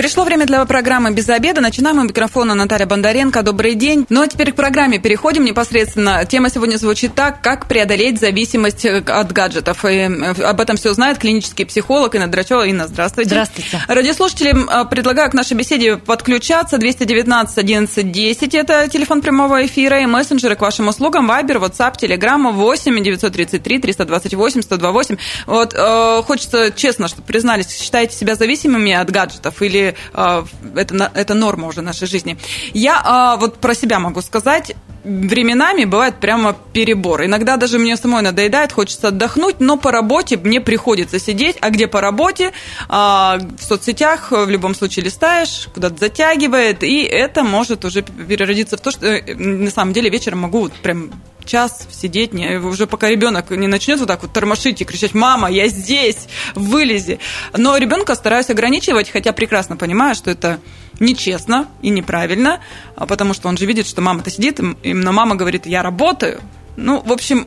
Пришло время для программы «Без обеда». Начинаем у микрофона Наталья Бондаренко. Добрый день. Ну а теперь к программе переходим непосредственно. Тема сегодня звучит так, как преодолеть зависимость э, от гаджетов. И э, об этом все узнает клинический психолог Инна Драчева. Инна, здравствуйте. Здравствуйте. Радиослушателям э, предлагаю к нашей беседе подключаться. 219 11 10 – это телефон прямого эфира и мессенджеры к вашим услугам. Вайбер, WhatsApp, Telegram 8 933 328 128. Вот э, хочется честно, чтобы признались, считаете себя зависимыми от гаджетов или э, это, это норма уже нашей жизни. Я э, вот про себя могу сказать, временами бывает прямо перебор. Иногда даже мне самой надоедает, хочется отдохнуть, но по работе мне приходится сидеть. А где по работе? А, в соцсетях в любом случае листаешь, куда-то затягивает, и это может уже переродиться в то, что э, на самом деле вечером могу вот прям час сидеть, не, уже пока ребенок не начнет вот так вот тормошить и кричать, мама, я здесь, вылези. Но ребенка стараюсь ограничивать, хотя прекрасно понимаю, что это нечестно и неправильно, а потому что он же видит, что мама-то сидит, именно мама говорит, я работаю. Ну, в общем,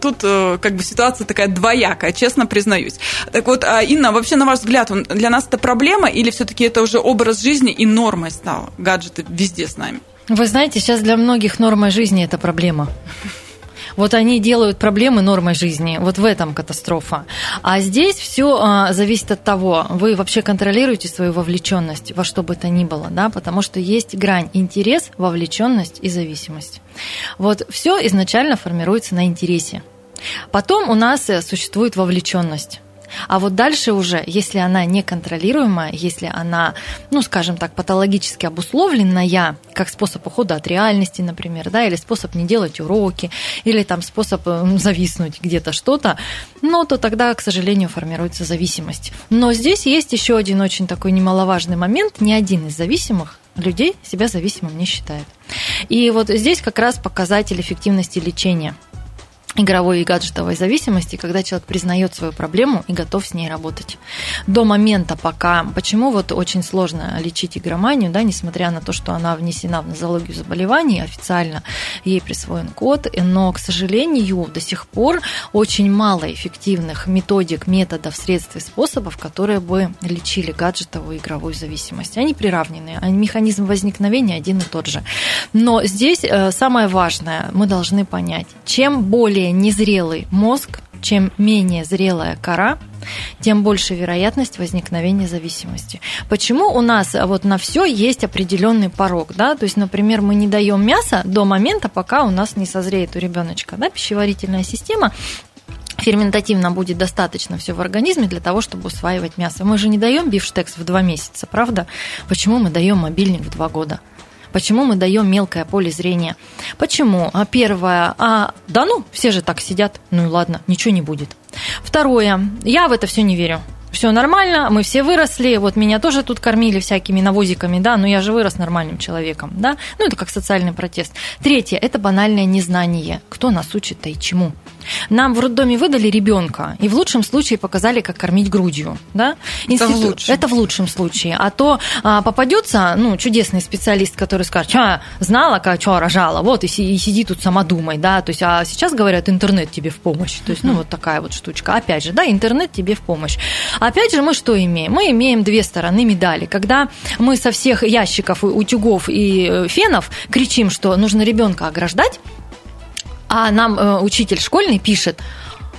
Тут э, как бы ситуация такая двоякая, честно признаюсь. Так вот, а, Инна, вообще, на ваш взгляд, для нас это проблема или все-таки это уже образ жизни и нормой стало? Гаджеты везде с нами. Вы знаете, сейчас для многих нормой жизни это проблема. Вот они делают проблемы нормой жизни. Вот в этом катастрофа. А здесь все а, зависит от того, вы вообще контролируете свою вовлеченность во что бы то ни было, да, потому что есть грань интерес, вовлеченность и зависимость. Вот все изначально формируется на интересе. Потом у нас э, существует вовлеченность. А вот дальше уже, если она неконтролируемая, если она, ну, скажем так, патологически обусловленная, как способ ухода от реальности, например, да, или способ не делать уроки, или там способ э, зависнуть где-то что-то, ну, то тогда, к сожалению, формируется зависимость. Но здесь есть еще один очень такой немаловажный момент. Ни один из зависимых людей себя зависимым не считает. И вот здесь как раз показатель эффективности лечения – игровой и гаджетовой зависимости, когда человек признает свою проблему и готов с ней работать. До момента, пока... Почему вот очень сложно лечить игроманию, да, несмотря на то, что она внесена в нозологию заболеваний, официально ей присвоен код, но, к сожалению, до сих пор очень мало эффективных методик, методов, средств и способов, которые бы лечили гаджетовую игровую зависимость. Они приравнены, а механизм возникновения один и тот же. Но здесь э, самое важное, мы должны понять, чем более более незрелый мозг, чем менее зрелая кора, тем больше вероятность возникновения зависимости. Почему у нас вот на все есть определенный порог, да? То есть, например, мы не даем мясо до момента, пока у нас не созреет у ребеночка, да? Пищеварительная система ферментативно будет достаточно все в организме для того, чтобы усваивать мясо. Мы же не даем бифштекс в два месяца, правда? Почему мы даем мобильник в два года? Почему мы даем мелкое поле зрения? Почему? А первое, а да ну, все же так сидят, ну и ладно, ничего не будет. Второе, я в это все не верю все нормально, мы все выросли, вот меня тоже тут кормили всякими навозиками, да, но я же вырос нормальным человеком, да, ну это как социальный протест. Третье – это банальное незнание, кто нас учит-то и чему. Нам в роддоме выдали ребенка и в лучшем случае показали, как кормить грудью, да? Институт... Это в лучшем. Это в лучшем случае. А то а, попадется, ну, чудесный специалист, который скажет, что знала, как что рожала, вот, и, и сиди тут сама думай, да, то есть, а сейчас говорят, интернет тебе в помощь, то есть, ну, вот такая вот штучка. Опять же, да, интернет тебе в помощь. Опять же, мы что имеем? Мы имеем две стороны медали. Когда мы со всех ящиков, утюгов и э, фенов кричим, что нужно ребенка ограждать, а нам э, учитель школьный пишет,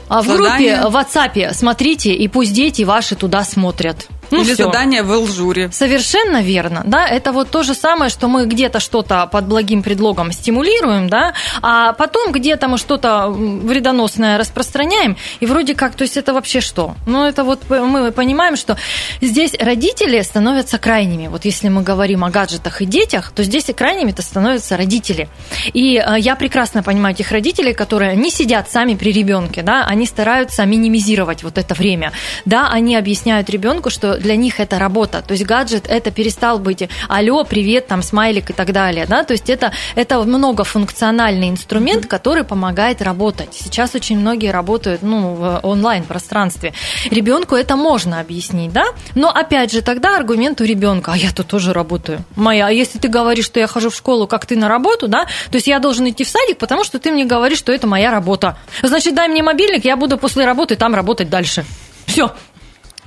а в Задание. группе в WhatsApp смотрите, и пусть дети ваши туда смотрят. Ну, Или всё. задание в Элжуре. Совершенно верно, да, это вот то же самое, что мы где-то что-то под благим предлогом стимулируем, да, а потом где-то мы что-то вредоносное распространяем, и вроде как, то есть это вообще что? Ну, это вот мы понимаем, что здесь родители становятся крайними. Вот если мы говорим о гаджетах и детях, то здесь и крайними-то становятся родители. И э, я прекрасно понимаю тех родителей, которые не сидят сами при ребенке, да, они стараются минимизировать вот это время, да, они объясняют ребенку, что что для них это работа. То есть гаджет это перестал быть алло, привет, там смайлик и так далее. Да? То есть это, это многофункциональный инструмент, который помогает работать. Сейчас очень многие работают ну, в онлайн-пространстве. Ребенку это можно объяснить, да? Но опять же, тогда аргумент у ребенка, а я тут тоже работаю. Моя, а если ты говоришь, что я хожу в школу, как ты на работу, да, то есть я должен идти в садик, потому что ты мне говоришь, что это моя работа. Значит, дай мне мобильник, я буду после работы там работать дальше. Все,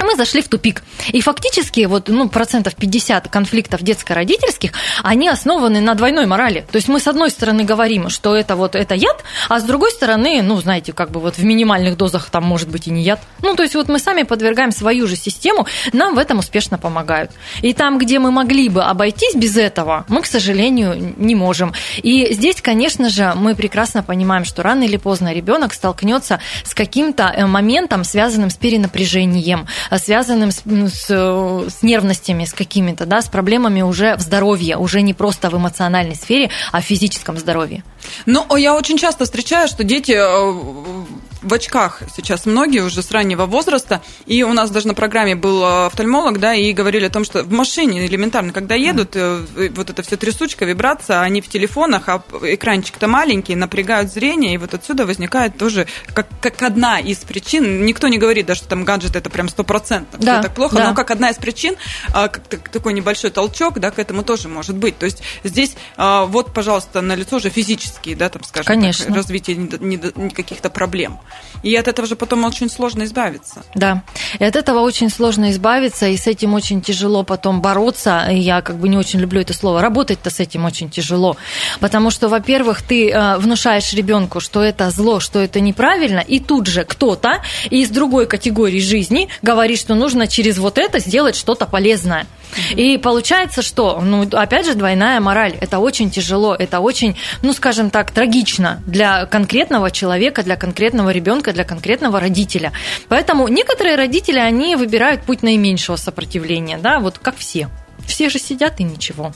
мы зашли в тупик. И фактически вот, ну, процентов 50 конфликтов детско-родительских, они основаны на двойной морали. То есть мы с одной стороны говорим, что это вот это яд, а с другой стороны, ну, знаете, как бы вот в минимальных дозах там может быть и не яд. Ну, то есть вот мы сами подвергаем свою же систему, нам в этом успешно помогают. И там, где мы могли бы обойтись без этого, мы, к сожалению, не можем. И здесь, конечно же, мы прекрасно понимаем, что рано или поздно ребенок столкнется с каким-то э, моментом, связанным с перенапряжением, связанным с, с, с нервностями, с какими-то, да, с проблемами уже в здоровье, уже не просто в эмоциональной сфере, а в физическом здоровье. Ну, я очень часто встречаю, что дети э, в очках сейчас многие уже с раннего возраста, и у нас даже на программе был э, офтальмолог, да, и говорили о том, что в машине элементарно, когда едут, mm. вот это все трясучка, вибрация, они в телефонах, а экранчик-то маленький, напрягают зрение, и вот отсюда возникает тоже как, как одна из причин, никто не говорит, да, что там гаджет это прям стопроцентно, да, так плохо, да. но как одна из причин, а, как такой небольшой толчок, да, к этому тоже может быть. То есть здесь вот, пожалуйста, на лицо же физические, да, там, скажем Конечно. так, развитие каких-то проблем. И от этого же потом очень сложно избавиться. Да, и от этого очень сложно избавиться, и с этим очень тяжело потом бороться. Я как бы не очень люблю это слово. Работать-то с этим очень тяжело. Потому что, во-первых, ты э, внушаешь ребенку, что это зло, что это неправильно, и тут же кто-то из другой категории жизни говорит, что нужно через вот это сделать что-то полезное. И получается, что, ну, опять же, двойная мораль. Это очень тяжело, это очень, ну, скажем так, трагично для конкретного человека, для конкретного ребенка, для конкретного родителя. Поэтому некоторые родители, они выбирают путь наименьшего сопротивления, да, вот как все. Все же сидят и ничего.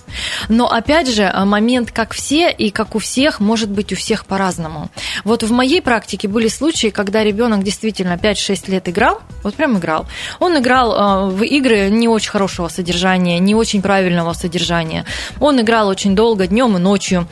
Но опять же, момент как все и как у всех может быть у всех по-разному. Вот в моей практике были случаи, когда ребенок действительно 5-6 лет играл, вот прям играл. Он играл э, в игры не очень хорошего содержания, не очень правильного содержания. Он играл очень долго, днем и ночью.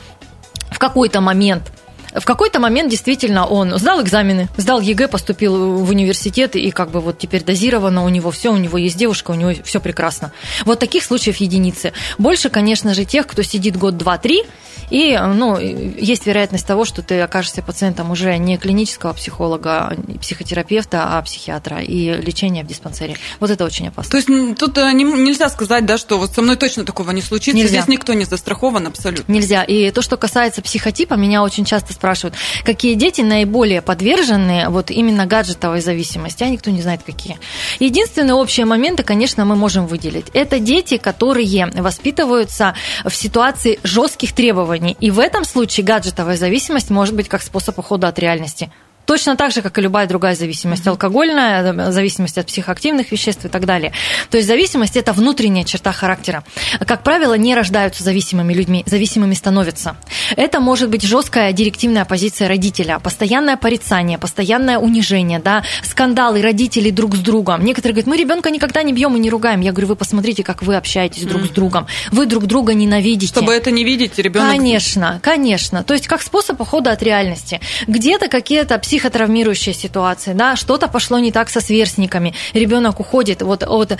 В какой-то момент в какой-то момент действительно он сдал экзамены, сдал ЕГЭ, поступил в университет, и как бы вот теперь дозировано у него все, у него есть девушка, у него все прекрасно. Вот таких случаев единицы. Больше, конечно же, тех, кто сидит год, два, три, и ну, есть вероятность того, что ты окажешься пациентом уже не клинического психолога, психотерапевта, а психиатра, и лечение в диспансере. Вот это очень опасно. То есть тут э, нельзя сказать, да, что вот со мной точно такого не случится, нельзя. здесь никто не застрахован абсолютно. Нельзя. И то, что касается психотипа, меня очень часто спрашивают, какие дети наиболее подвержены вот именно гаджетовой зависимости, а никто не знает, какие. Единственные общие моменты, конечно, мы можем выделить. Это дети, которые воспитываются в ситуации жестких требований. И в этом случае гаджетовая зависимость может быть как способ ухода от реальности. Точно так же, как и любая другая зависимость, алкогольная, зависимость от психоактивных веществ и так далее. То есть зависимость – это внутренняя черта характера. Как правило, не рождаются зависимыми людьми, зависимыми становятся. Это может быть жесткая директивная позиция родителя, постоянное порицание, постоянное унижение, да, скандалы родителей друг с другом. Некоторые говорят, мы ребенка никогда не бьем и не ругаем. Я говорю, вы посмотрите, как вы общаетесь друг с другом. Вы друг друга ненавидите. Чтобы это не видеть, ребенок. Конечно, конечно. То есть как способ ухода от реальности. Где-то какие-то психотравмирующая ситуация, да, что-то пошло не так со сверстниками, ребенок уходит вот от э,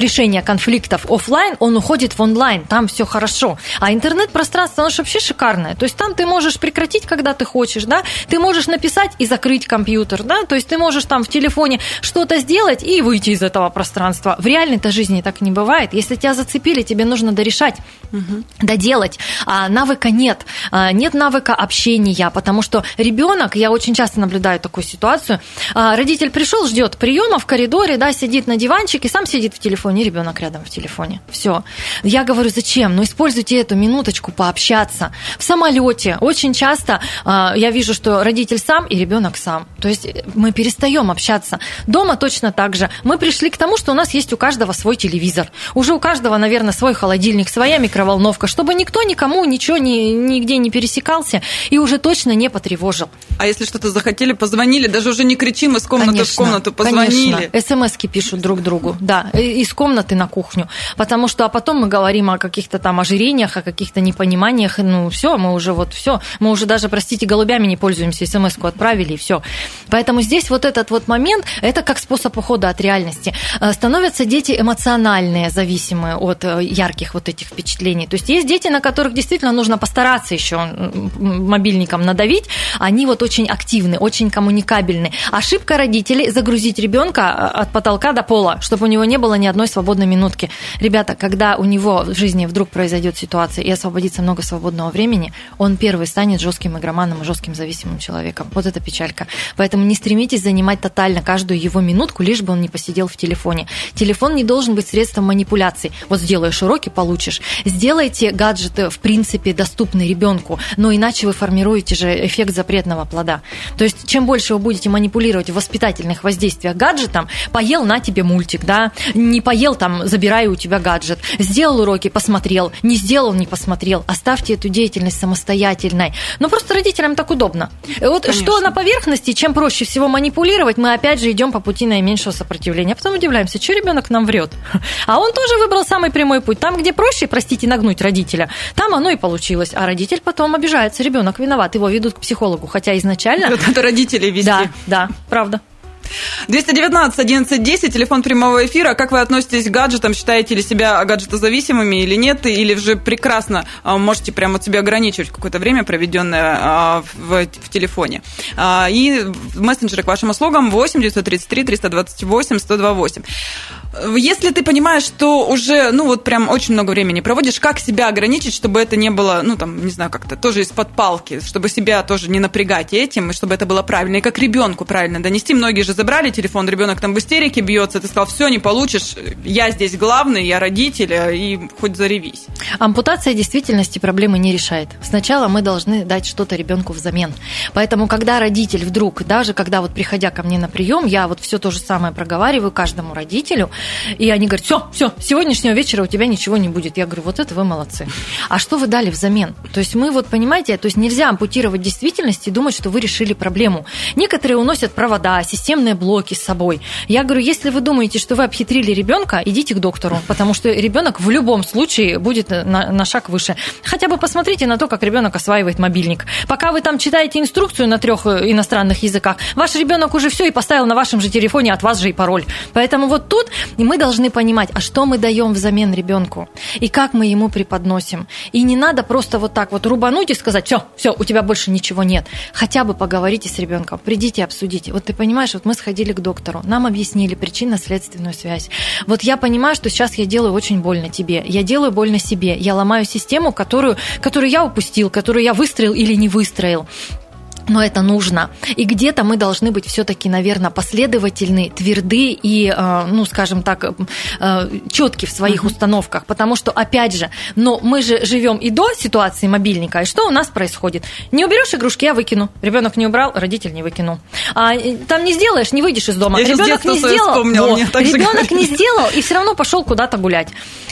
решения конфликтов офлайн, он уходит в онлайн, там все хорошо. А интернет-пространство, оно же вообще шикарное. То есть там ты можешь прекратить, когда ты хочешь, да, ты можешь написать и закрыть компьютер, да, то есть ты можешь там в телефоне что-то сделать и выйти из этого пространства. В реальной-то жизни так не бывает. Если тебя зацепили, тебе нужно дорешать, угу. доделать. А навыка нет. А, нет навыка общения, потому что ребенок, я очень часто наблюдаю такую ситуацию. А, родитель пришел, ждет приема в коридоре, да, сидит на диванчике, сам сидит в телефоне, ребенок рядом в телефоне. Все. Я говорю, зачем? Ну, используйте эту минуточку пообщаться. В самолете очень часто а, я вижу, что родитель сам и ребенок сам. То есть мы перестаем общаться. Дома точно так же. Мы пришли к тому, что у нас есть у каждого свой телевизор. Уже у каждого, наверное, свой холодильник, своя микроволновка, чтобы никто никому ничего ни, нигде не пересекался и уже точно не потревожил. А если что-то захотели, позвонили, даже уже не кричим из комнаты конечно, в комнату, позвонили. СМСки пишут друг другу, да, из комнаты на кухню. Потому что, а потом мы говорим о каких-то там ожирениях, о каких-то непониманиях, ну все, мы уже вот все, мы уже даже, простите, голубями не пользуемся, СМСку отправили и все. Поэтому здесь вот этот вот момент, это как способ ухода от реальности. Э, становятся дети эмоциональные, зависимые от э, ярких вот этих впечатлений. То есть есть дети, на которых действительно нужно постараться еще мобильником надавить, они вот очень активны, очень коммуникабельны. Ошибка родителей загрузить ребенка э, от потолка до пола, чтобы у него не было ни одной свободной минутки. Ребята, когда у него в жизни вдруг произойдет ситуация и освободится много свободного времени, он первый станет жестким игроманом и жестким зависимым человеком. Вот это печалька. Поэтому не стремитесь занимать тотально каждую его минутку, лишь бы он не посидел в телефоне. Телефон не должен быть средством манипуляции. Вот сделаешь уроки, получишь. Сделайте гаджеты, в принципе, доступны ребенку, но иначе вы формируете же эффект запретного плода. То есть, чем больше вы будете манипулировать в воспитательных воздействиях гаджетом, поел на тебе мультик, да, не поел, там, забираю у тебя гаджет, сделал уроки, посмотрел, не сделал, не посмотрел, оставьте эту деятельность самостоятельной. Но просто родителям так удобно. Вот Конечно. что на поверхности, чем проще всего манипулировать, мы опять же идем по пути наименьшего сопротивления. А потом удивляемся, что ребенок нам врет. А он тоже выбрал самый прямой путь. Там, где проще, простите, нагнуть родителя, там оно и получилось. А родитель потом обижается, ребенок виноват, его ведут к психологу. Хотя изначально... Это родители везде. Да, да, правда. 219 11 10, телефон прямого эфира. Как вы относитесь к гаджетам? Считаете ли себя гаджетозависимыми или нет? Или же прекрасно а, можете прямо от себя ограничивать какое-то время, проведенное а, в, в телефоне? А, и мессенджеры к вашим услугам 8 933 328 128. Если ты понимаешь, что уже, ну, вот прям очень много времени проводишь, как себя ограничить, чтобы это не было, ну, там, не знаю, как-то тоже из-под палки, чтобы себя тоже не напрягать этим, и чтобы это было правильно, и как ребенку правильно донести. Многие же забрали телефон, ребенок там в истерике бьется, ты сказал, все, не получишь, я здесь главный, я родитель, и хоть заревись. Ампутация действительности проблемы не решает. Сначала мы должны дать что-то ребенку взамен. Поэтому, когда родитель вдруг, даже когда вот приходя ко мне на прием, я вот все то же самое проговариваю каждому родителю, и они говорят, все, все, сегодняшнего вечера у тебя ничего не будет. Я говорю, вот это вы молодцы. А что вы дали взамен? То есть мы вот, понимаете, то есть нельзя ампутировать действительность и думать, что вы решили проблему. Некоторые уносят провода, системные блоки с собой. Я говорю, если вы думаете, что вы обхитрили ребенка, идите к доктору, потому что ребенок в любом случае будет на, на шаг выше. Хотя бы посмотрите на то, как ребенок осваивает мобильник. Пока вы там читаете инструкцию на трех э, иностранных языках, ваш ребенок уже все и поставил на вашем же телефоне от вас же и пароль. Поэтому вот тут мы должны понимать, а что мы даем взамен ребенку, и как мы ему преподносим. И не надо просто вот так вот рубануть и сказать, все, все, у тебя больше ничего нет. Хотя бы поговорите с ребенком, придите, обсудите. Вот ты понимаешь, вот мы сходили к доктору, нам объяснили причинно-следственную связь. Вот я понимаю, что сейчас я делаю очень больно тебе, я делаю больно себе, я ломаю систему, которую, которую я упустил, которую я выстроил или не выстроил но это нужно. И где-то мы должны быть все-таки, наверное, последовательны, тверды и, э, ну, скажем так, э, четки в своих uh-huh. установках, потому что, опять же, но мы же живем и до ситуации мобильника, и что у нас происходит? Не уберешь игрушки, я выкину. Ребенок не убрал, родитель не выкинул. А там не сделаешь, не выйдешь из дома. Я ребенок не сделал, вот, ребенок не сделал и все равно пошел куда-то гулять.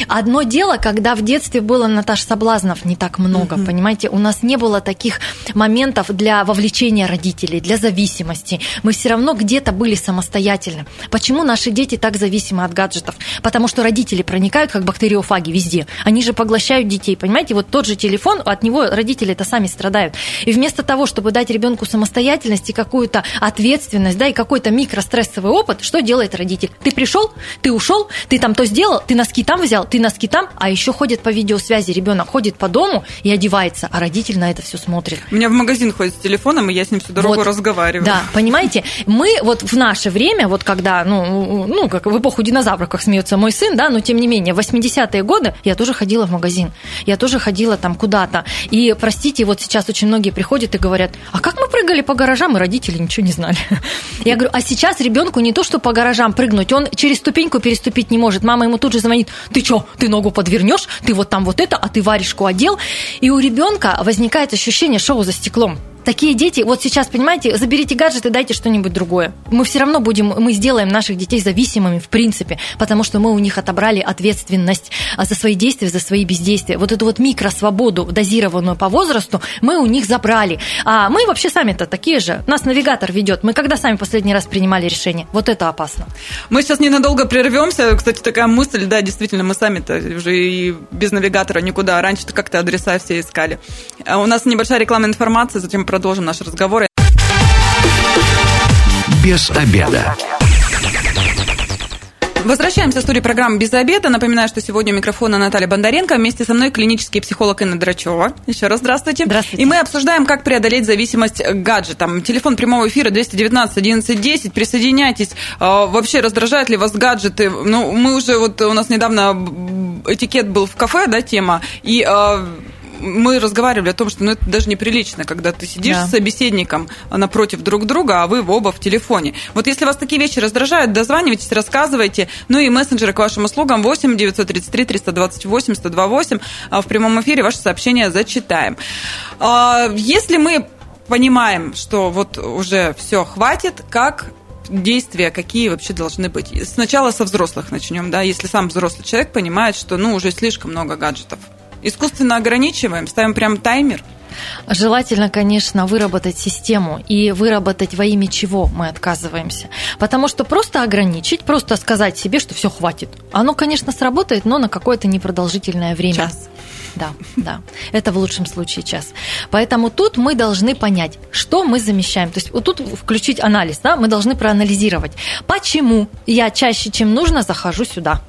Одно дело, когда в детстве было Наташ соблазнов не так много, uh-huh. понимаете, у нас не было таких моментов для вовлечения вовлечения родителей, для зависимости. Мы все равно где-то были самостоятельны. Почему наши дети так зависимы от гаджетов? Потому что родители проникают как бактериофаги везде. Они же поглощают детей, понимаете? Вот тот же телефон, от него родители это сами страдают. И вместо того, чтобы дать ребенку самостоятельность и какую-то ответственность, да, и какой-то микрострессовый опыт, что делает родитель? Ты пришел, ты ушел, ты там то сделал, ты носки там взял, ты носки там, а еще ходит по видеосвязи, ребенок ходит по дому и одевается, а родитель на это все смотрит. У меня в магазин ходит с телефоном, и я с ним всю дорогу вот, разговариваю. Да, понимаете, мы вот в наше время, вот когда, ну, ну, как в эпоху динозавров, как смеется мой сын, да, но тем не менее, в 80-е годы я тоже ходила в магазин, я тоже ходила там куда-то. И, простите, вот сейчас очень многие приходят и говорят, а как мы прыгали по гаражам, и родители ничего не знали. Я говорю, а сейчас ребенку не то, что по гаражам прыгнуть, он через ступеньку переступить не может. Мама ему тут же звонит, ты что, ты ногу подвернешь, ты вот там вот это, а ты варежку одел. И у ребенка возникает ощущение шоу за стеклом. Такие дети, вот сейчас, понимаете, заберите гаджет и дайте что-нибудь другое. Мы все равно будем, мы сделаем наших детей зависимыми в принципе, потому что мы у них отобрали ответственность а, за свои действия, за свои бездействия. Вот эту вот микросвободу, дозированную по возрасту, мы у них забрали. А мы вообще сами-то такие же. Нас навигатор ведет. Мы когда сами последний раз принимали решение? Вот это опасно. Мы сейчас ненадолго прервемся. Кстати, такая мысль, да, действительно, мы сами-то уже и без навигатора никуда. Раньше-то как-то адреса все искали. А у нас небольшая рекламная информация, затем продолжим наш разговор. Без обеда. Возвращаемся в студию программы «Без обеда». Напоминаю, что сегодня у микрофона Наталья Бондаренко. Вместе со мной клинический психолог Инна Драчева. Еще раз здравствуйте. Здравствуйте. И мы обсуждаем, как преодолеть зависимость к гаджетам. Телефон прямого эфира 219 11 10. Присоединяйтесь. А, вообще, раздражают ли вас гаджеты? Ну, мы уже, вот у нас недавно этикет был в кафе, да, тема, и а, мы разговаривали о том, что ну, это даже неприлично, когда ты сидишь да. с собеседником напротив друг друга, а вы оба в телефоне. Вот если вас такие вещи раздражают, дозванивайтесь, рассказывайте. Ну и мессенджеры к вашим услугам 8 933 328 128. В прямом эфире ваши сообщения зачитаем. А, если мы понимаем, что вот уже все хватит, как действия какие вообще должны быть? Сначала со взрослых начнем, да, если сам взрослый человек понимает, что ну уже слишком много гаджетов. Искусственно ограничиваем, ставим прям таймер. Желательно, конечно, выработать систему и выработать во имя чего мы отказываемся. Потому что просто ограничить, просто сказать себе, что все хватит. Оно, конечно, сработает, но на какое-то непродолжительное время. Час. Да, да. Это в лучшем случае час. Поэтому тут мы должны понять, что мы замещаем. То есть вот тут включить анализ, да, мы должны проанализировать, почему я чаще, чем нужно, захожу сюда.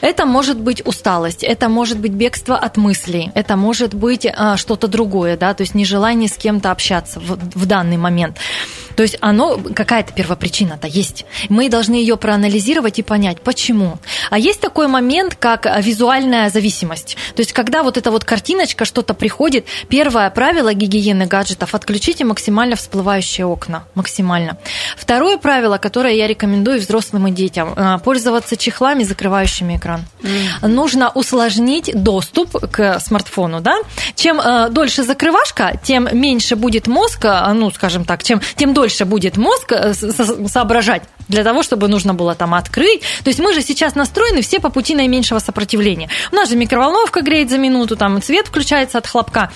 Это может быть усталость, это может быть бегство от мыслей, это может быть а, что-то другое, да, то есть нежелание с кем-то общаться в, в данный момент. То есть оно, какая-то первопричина-то есть. Мы должны ее проанализировать и понять, почему. А есть такой момент, как визуальная зависимость. То есть когда вот эта вот картиночка, что-то приходит, первое правило гигиены гаджетов – отключите максимально всплывающие окна. Максимально. Второе правило, которое я рекомендую взрослым и детям – пользоваться чехлами, закрывающими экран. Mm. Нужно усложнить доступ к смартфону. Да? Чем э, дольше закрывашка, тем меньше будет мозг, э, ну, скажем так, чем, тем дольше будет мозг э, соображать для того, чтобы нужно было там открыть. То есть мы же сейчас настроены все по пути наименьшего сопротивления. У нас же микроволновка греет за минуту, там свет включается от хлопка.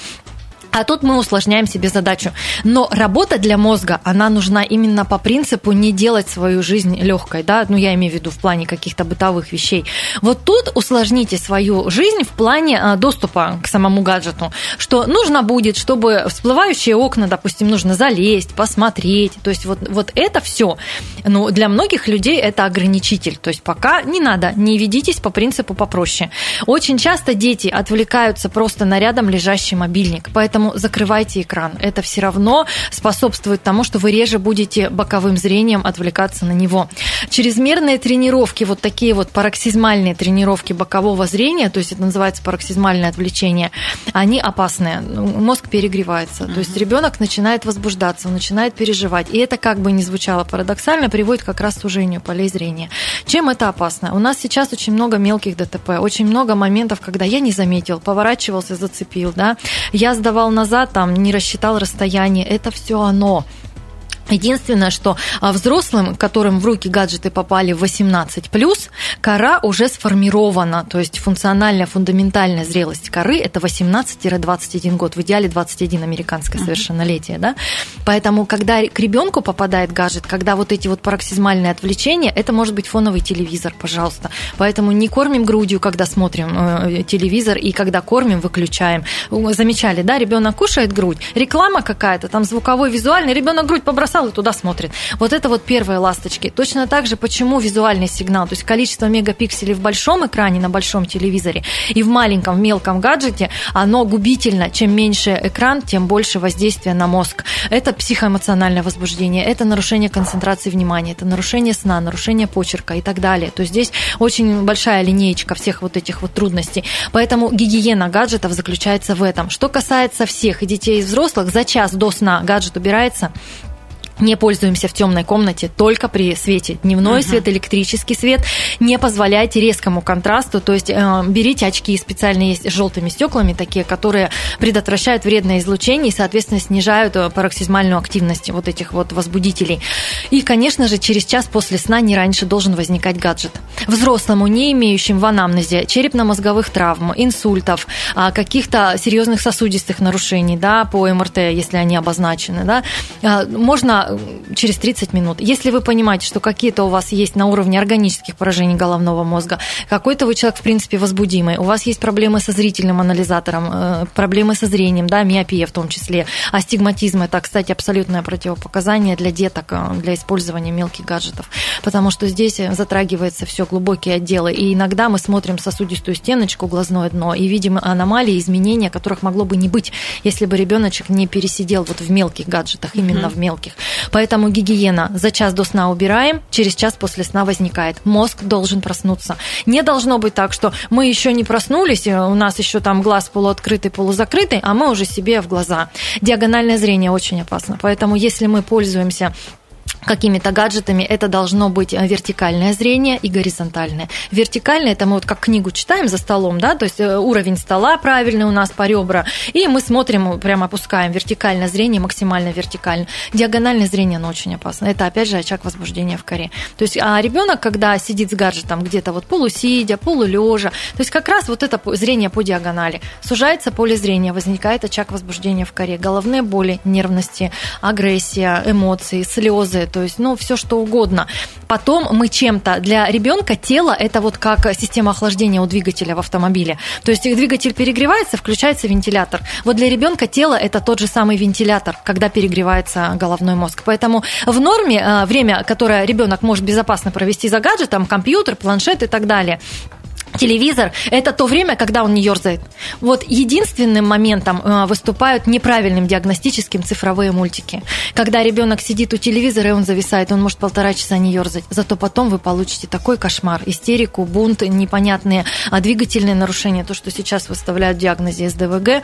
А тут мы усложняем себе задачу. Но работа для мозга, она нужна именно по принципу не делать свою жизнь легкой, да, ну я имею в виду в плане каких-то бытовых вещей. Вот тут усложните свою жизнь в плане а, доступа к самому гаджету, что нужно будет, чтобы всплывающие окна, допустим, нужно залезть, посмотреть, то есть вот, вот это все, ну, для многих людей это ограничитель, то есть пока не надо, не ведитесь по принципу попроще. Очень часто дети отвлекаются просто на рядом лежащий мобильник, поэтому поэтому закрывайте экран. Это все равно способствует тому, что вы реже будете боковым зрением отвлекаться на него. Чрезмерные тренировки, вот такие вот пароксизмальные тренировки бокового зрения, то есть это называется пароксизмальное отвлечение, они опасные. Мозг перегревается. То есть ребенок начинает возбуждаться, он начинает переживать. И это, как бы ни звучало парадоксально, приводит как раз к сужению полей зрения. Чем это опасно? У нас сейчас очень много мелких ДТП, очень много моментов, когда я не заметил, поворачивался, зацепил, да, я сдавал назад, там не рассчитал расстояние, это все оно. Единственное, что а, взрослым, которым в руки гаджеты попали в 18+, кора уже сформирована, то есть функциональная, фундаментальная зрелость коры – это 18-21 год, в идеале 21 американское совершеннолетие, да? Поэтому, когда к ребенку попадает гаджет, когда вот эти вот пароксизмальные отвлечения, это может быть фоновый телевизор, пожалуйста. Поэтому не кормим грудью, когда смотрим э, телевизор, и когда кормим, выключаем. Замечали, да, ребенок кушает грудь, реклама какая-то, там звуковой, визуальный, ребенок грудь побросал, написал и туда смотрит. Вот это вот первые ласточки. Точно так же, почему визуальный сигнал, то есть количество мегапикселей в большом экране, на большом телевизоре и в маленьком, в мелком гаджете, оно губительно. Чем меньше экран, тем больше воздействия на мозг. Это психоэмоциональное возбуждение, это нарушение концентрации внимания, это нарушение сна, нарушение почерка и так далее. То есть здесь очень большая линеечка всех вот этих вот трудностей. Поэтому гигиена гаджетов заключается в этом. Что касается всех и детей, и взрослых, за час до сна гаджет убирается, не пользуемся в темной комнате только при свете. Дневной uh-huh. свет, электрический свет. Не позволяйте резкому контрасту. То есть э, берите очки специально есть с желтыми стеклами, такие, которые предотвращают вредное излучение и, соответственно, снижают э, пароксизмальную активность вот этих вот возбудителей. И, конечно же, через час после сна не раньше должен возникать гаджет. Взрослому, не имеющим в анамнезе черепно-мозговых травм, инсультов, а, каких-то серьезных сосудистых нарушений, да, по МРТ, если они обозначены, да, а, можно через 30 минут. Если вы понимаете, что какие-то у вас есть на уровне органических поражений головного мозга, какой-то вы человек, в принципе, возбудимый, у вас есть проблемы со зрительным анализатором, э, проблемы со зрением, да, миопия в том числе, астигматизм – это, кстати, абсолютное противопоказание для деток, э, для использования мелких гаджетов, потому что здесь затрагивается все глубокие отделы, и иногда мы смотрим сосудистую стеночку, глазное дно, и видим аномалии, изменения, которых могло бы не быть, если бы ребеночек не пересидел вот в мелких гаджетах, именно mm-hmm. в мелких. Поэтому гигиена. За час до сна убираем, через час после сна возникает. Мозг должен проснуться. Не должно быть так, что мы еще не проснулись, у нас еще там глаз полуоткрытый, полузакрытый, а мы уже себе в глаза. Диагональное зрение очень опасно. Поэтому если мы пользуемся какими-то гаджетами, это должно быть э, вертикальное зрение и горизонтальное. Вертикальное, это мы вот как книгу читаем за столом, да, то есть э, уровень стола правильный у нас по ребра, и мы смотрим, прямо опускаем вертикальное зрение, максимально вертикально. Диагональное зрение, оно очень опасно. Это, опять же, очаг возбуждения в коре. То есть, а ребенок, когда сидит с гаджетом где-то вот полусидя, полулежа, то есть как раз вот это зрение по диагонали, сужается поле зрения, возникает очаг возбуждения в коре, головные боли, нервности, агрессия, эмоции, слезы, то есть, ну, все что угодно. Потом мы чем-то для ребенка тело это вот как система охлаждения у двигателя в автомобиле. То есть двигатель перегревается, включается вентилятор. Вот для ребенка тело это тот же самый вентилятор, когда перегревается головной мозг. Поэтому в норме э, время, которое ребенок может безопасно провести за гаджетом, компьютер, планшет и так далее, телевизор – это то время, когда он не ерзает. Вот единственным моментом э, выступают неправильным диагностическим цифровые мультики. Когда ребенок сидит у телевизора, и он зависает, он может полтора часа не ерзать. Зато потом вы получите такой кошмар, истерику, бунт, непонятные а двигательные нарушения, то, что сейчас выставляют в диагнозе СДВГ.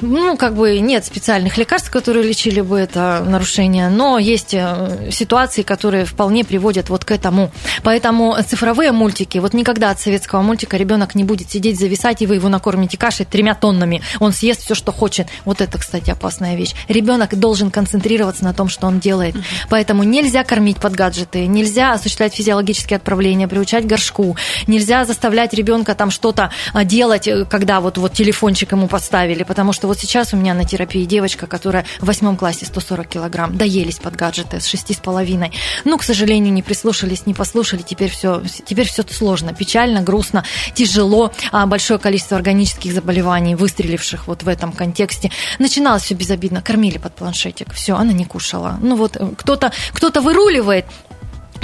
Ну, как бы нет специальных лекарств, которые лечили бы это нарушение, но есть э, ситуации, которые вполне приводят вот к этому. Поэтому цифровые мультики, вот никогда от советского мультика мультика ребенок не будет сидеть, зависать, и вы его накормите кашей тремя тоннами. Он съест все, что хочет. Вот это, кстати, опасная вещь. Ребенок должен концентрироваться на том, что он делает. Uh-huh. Поэтому нельзя кормить под гаджеты, нельзя осуществлять физиологические отправления, приучать горшку, нельзя заставлять ребенка там что-то а, делать, э, когда вот, вот телефончик ему подставили. Потому что вот сейчас у меня на терапии девочка, которая в восьмом классе 140 килограмм, доелись под гаджеты с шести с половиной. Ну, к сожалению, не прислушались, не послушали, теперь все, теперь все сложно, печально, грустно тяжело, а большое количество органических заболеваний, выстреливших вот в этом контексте. Начиналось все безобидно, кормили под планшетик, все, она не кушала. Ну вот э, кто-то кто выруливает,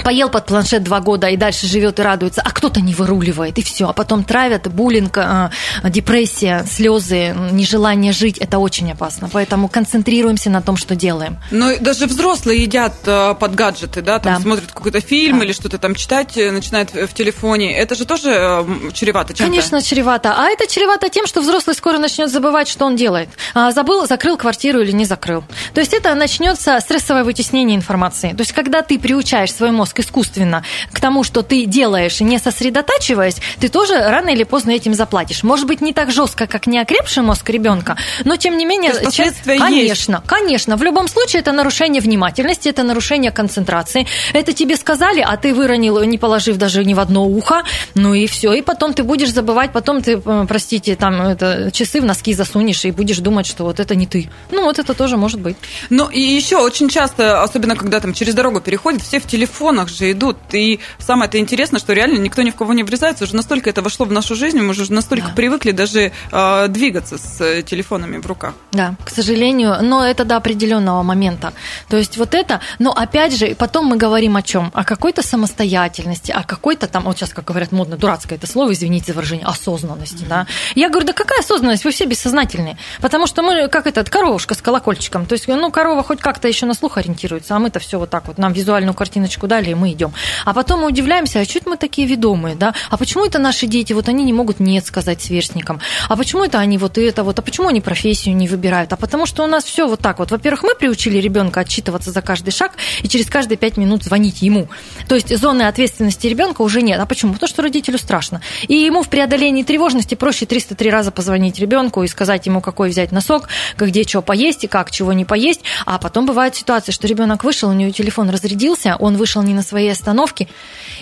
поел под планшет два года и дальше живет и радуется, а кто-то не выруливает, и все. А потом травят, буллинг, э, депрессия, слезы, нежелание жить. Это очень опасно. Поэтому концентрируемся на том, что делаем. Но ну, даже взрослые едят э, под гаджеты, да, там да. смотрят какой-то фильм да. или что-то там читать, э, начинают в телефоне. Это же тоже чревато чем-то? Конечно, чревато. А это чревато тем, что взрослый скоро начнет забывать, что он делает. А, забыл, закрыл квартиру или не закрыл. То есть это начнется стрессовое вытеснение информации. То есть когда ты приучаешь свой мозг искусственно к тому, что ты делаешь, не сосредотачиваясь, ты тоже рано или поздно этим заплатишь. Может быть, не так жестко, как неокрепший мозг ребенка, но тем не менее, То последствия конечно, есть. конечно. В любом случае это нарушение внимательности, это нарушение концентрации. Это тебе сказали, а ты выронил, не положив даже ни в одно ухо, ну и все. И потом ты будешь забывать, потом ты, э, простите, там это, часы в носки засунешь и будешь думать, что вот это не ты. Ну вот это тоже может быть. Ну и еще очень часто, особенно когда там через дорогу переходят, все в телефон телефонах же идут. И самое это интересно, что реально никто ни в кого не врезается. Уже настолько это вошло в нашу жизнь, мы уже настолько да. привыкли даже э, двигаться с э, телефонами в руках. Да, к сожалению, но это до определенного момента. То есть вот это, но опять же, потом мы говорим о чем? О какой-то самостоятельности, о какой-то там, вот сейчас, как говорят, модно, дурацкое это слово, извините за выражение, осознанности, mm-hmm. да. Я говорю, да какая осознанность? Вы все бессознательные. Потому что мы, как этот, коровушка с колокольчиком. То есть, ну, корова хоть как-то еще на слух ориентируется, а мы-то все вот так вот, нам визуальную картиночку дали, и мы идем. А потом мы удивляемся, а что это мы такие ведомые, да? А почему это наши дети, вот они не могут нет сказать сверстникам? А почему это они вот это вот? А почему они профессию не выбирают? А потому что у нас все вот так вот. Во-первых, мы приучили ребенка отчитываться за каждый шаг и через каждые пять минут звонить ему. То есть зоны ответственности ребенка уже нет. А почему? Потому что родителю страшно. И ему в преодолении тревожности проще 303 раза позвонить ребенку и сказать ему, какой взять носок, где что поесть и как чего не поесть. А потом бывает ситуация, что ребенок вышел, у него телефон разрядился, он вышел не на своей остановке,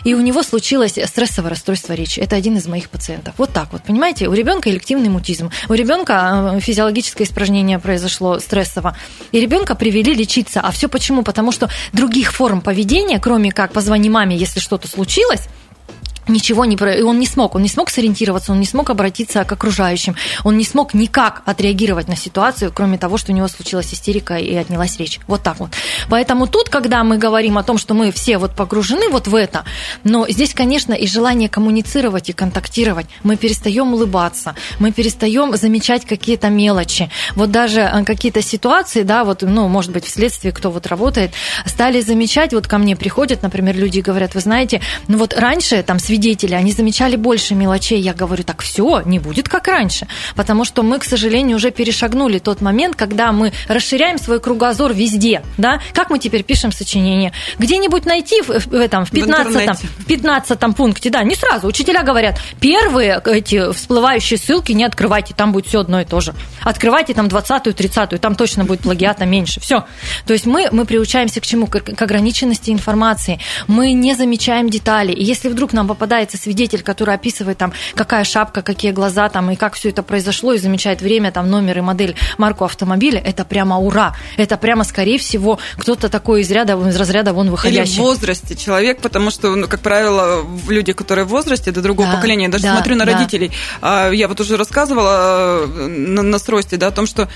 и у него случилось стрессовое расстройство речи. Это один из моих пациентов. Вот так вот, понимаете? У ребенка элективный мутизм, у ребенка э, физиологическое испражнение произошло стрессово, и ребенка привели лечиться. А все почему? Потому что других форм поведения, кроме как позвони маме, если что-то случилось, ничего не... И он не смог, он не смог сориентироваться, он не смог обратиться к окружающим, он не смог никак отреагировать на ситуацию, кроме того, что у него случилась истерика и отнялась речь. Вот так вот. Поэтому тут, когда мы говорим о том, что мы все вот погружены вот в это, но здесь, конечно, и желание коммуницировать и контактировать, мы перестаем улыбаться, мы перестаем замечать какие-то мелочи. Вот даже э, какие-то ситуации, да, вот, ну, может быть, вследствие, кто вот работает, стали замечать, вот ко мне приходят, например, люди говорят, вы знаете, ну вот раньше там свидетели, они замечали больше мелочей. Я говорю, так все, не будет как раньше. Потому что мы, к сожалению, уже перешагнули тот момент, когда мы расширяем свой кругозор везде. Да? Как мы теперь пишем сочинение? Где-нибудь найти в, в, этом, в 15, в 15 пункте, да, не сразу. Учителя говорят, первые эти всплывающие ссылки не открывайте, там будет все одно и то же. Открывайте там 20-ю, 30-ю, там точно будет плагиата меньше. Все. То есть мы, мы приучаемся к чему? К, к ограниченности информации. Мы не замечаем детали. И если вдруг нам попадает попадается свидетель, который описывает там, какая шапка, какие глаза там, и как все это произошло, и замечает время, там, номер и модель, марку автомобиля, это прямо ура. Это прямо, скорее всего, кто-то такой из ряда, из разряда вон выходящий. Или в возрасте человек, потому что, ну, как правило, люди, которые в возрасте, это другого да, поколения. Даже да, смотрю на да. родителей. А, я вот уже рассказывала э, на, на сросте, да, о том, что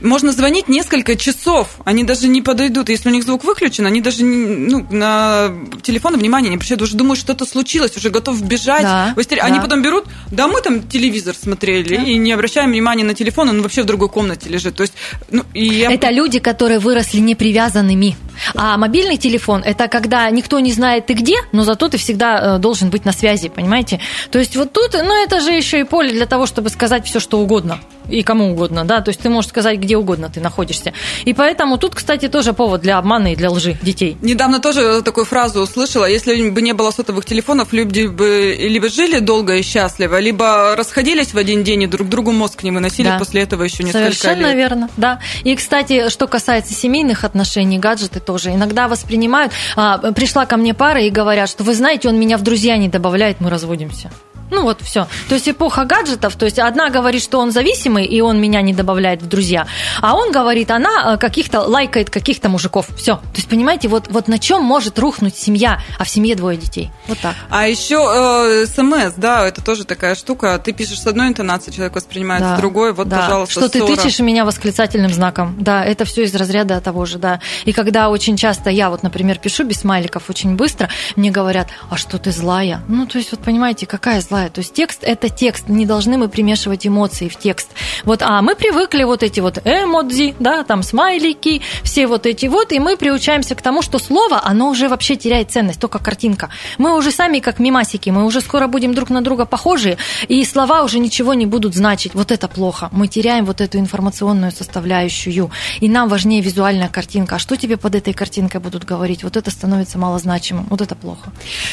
можно звонить несколько часов, они даже не подойдут. Если у них звук выключен, они даже ну, на телефон внимания не обращают, уже думают, что-то случилось, уже готов бежать. Да, да. Они потом берут, да мы там телевизор смотрели, да. и не обращаем внимания на телефон, он вообще в другой комнате лежит. То есть, ну, и я... Это люди, которые выросли непривязанными. А мобильный телефон – это когда никто не знает ты где, но зато ты всегда э, должен быть на связи, понимаете? То есть вот тут, ну это же еще и поле для того, чтобы сказать все, что угодно и кому угодно, да, то есть ты можешь сказать, где угодно ты находишься. И поэтому тут, кстати, тоже повод для обмана и для лжи детей. Недавно тоже такую фразу услышала, если бы не было сотовых телефонов, люди бы либо жили долго и счастливо, либо расходились в один день и друг другу мозг не выносили да. после этого еще несколько Совершенно лет. Совершенно верно, да. И, кстати, что касается семейных отношений, гаджеты тоже иногда воспринимают. А, пришла ко мне пара и говорят, что вы знаете, он меня в друзья не добавляет, мы разводимся. Ну вот все. То есть эпоха гаджетов, то есть одна говорит, что он зависимый, и он меня не добавляет в друзья, а он говорит, она э, каких-то лайкает каких-то мужиков. Все. То есть, понимаете, вот, вот на чем может рухнуть семья, а в семье двое детей. Вот так. А еще э, смс, да, это тоже такая штука. Ты пишешь с одной интонацией, человек воспринимает да, с другой. Вот, да. пожалуйста, Что ссора. ты тычешь меня восклицательным знаком. Да, это все из разряда того же, да. И когда очень часто я вот, например, пишу без смайликов очень быстро, мне говорят, а что ты злая? Ну, то есть, вот понимаете, какая злая? Злая. То есть текст – это текст, не должны мы примешивать эмоции в текст. Вот, а мы привыкли вот эти вот эмодзи, да, там смайлики, все вот эти вот, и мы приучаемся к тому, что слово, оно уже вообще теряет ценность, только картинка. Мы уже сами как мимасики, мы уже скоро будем друг на друга похожи, и слова уже ничего не будут значить. Вот это плохо. Мы теряем вот эту информационную составляющую, и нам важнее визуальная картинка. А что тебе под этой картинкой будут говорить? Вот это становится малозначимым. Вот это плохо.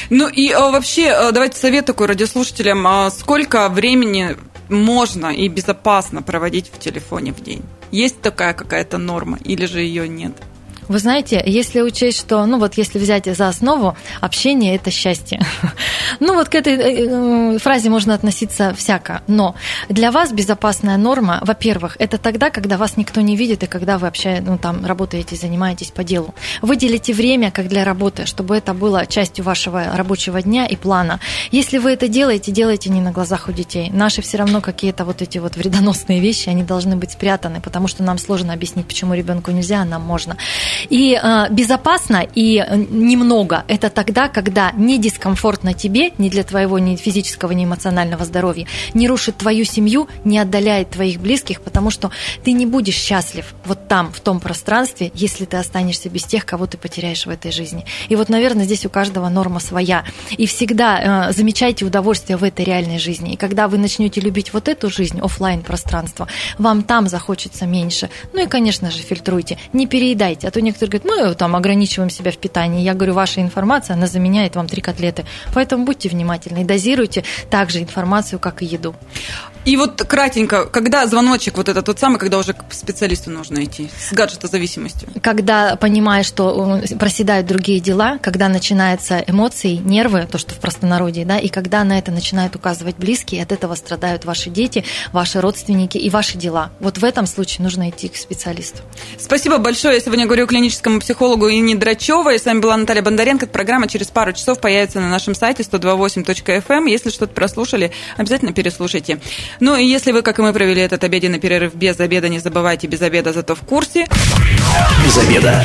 Ну и а, вообще, а, давайте совет такой радиослушателям слушателям, а сколько времени можно и безопасно проводить в телефоне в день? Есть такая какая-то норма или же ее нет? Вы знаете, если учесть, что, ну вот если взять за основу, общение – это счастье. Ну вот к этой э, э, фразе можно относиться всяко, но для вас безопасная норма, во-первых, это тогда, когда вас никто не видит и когда вы общаетесь, ну там работаете, занимаетесь по делу. Выделите время как для работы, чтобы это было частью вашего рабочего дня и плана. Если вы это делаете, делайте не на глазах у детей. Наши все равно какие-то вот эти вот вредоносные вещи, они должны быть спрятаны, потому что нам сложно объяснить, почему ребенку нельзя, а нам можно. И э, безопасно и немного – это тогда, когда не дискомфортно тебе, ни для твоего ни физического, ни эмоционального здоровья, не рушит твою семью, не отдаляет твоих близких, потому что ты не будешь счастлив вот там, в том пространстве, если ты останешься без тех, кого ты потеряешь в этой жизни. И вот, наверное, здесь у каждого норма своя. И всегда э, замечайте удовольствие в этой реальной жизни. И когда вы начнете любить вот эту жизнь, офлайн пространство, вам там захочется меньше. Ну и, конечно же, фильтруйте, не переедайте. А то некоторые говорят, мы там ограничиваем себя в питании. Я говорю, ваша информация, она заменяет вам три котлеты. Поэтому будьте внимательны и дозируйте также информацию, как и еду. И вот кратенько, когда звоночек вот этот тот самый, когда уже к специалисту нужно идти с гаджетозависимостью? Когда понимаешь, что э, проседают другие дела, когда начинаются эмоции, нервы, то, что в простонародье, да, и когда на это начинают указывать близкие, от этого страдают ваши дети, ваши родственники и ваши дела. Вот в этом случае нужно идти к специалисту. Спасибо большое. Я сегодня говорю клиническому психологу Ине Драчевой. С вами была Наталья Бондаренко. Программа через пару часов появится на нашем сайте 128.fm. Эм. Если что-то прослушали, обязательно переслушайте. Ну и если вы, как и мы, провели этот обеденный перерыв без обеда, не забывайте без обеда, зато в курсе. Без обеда.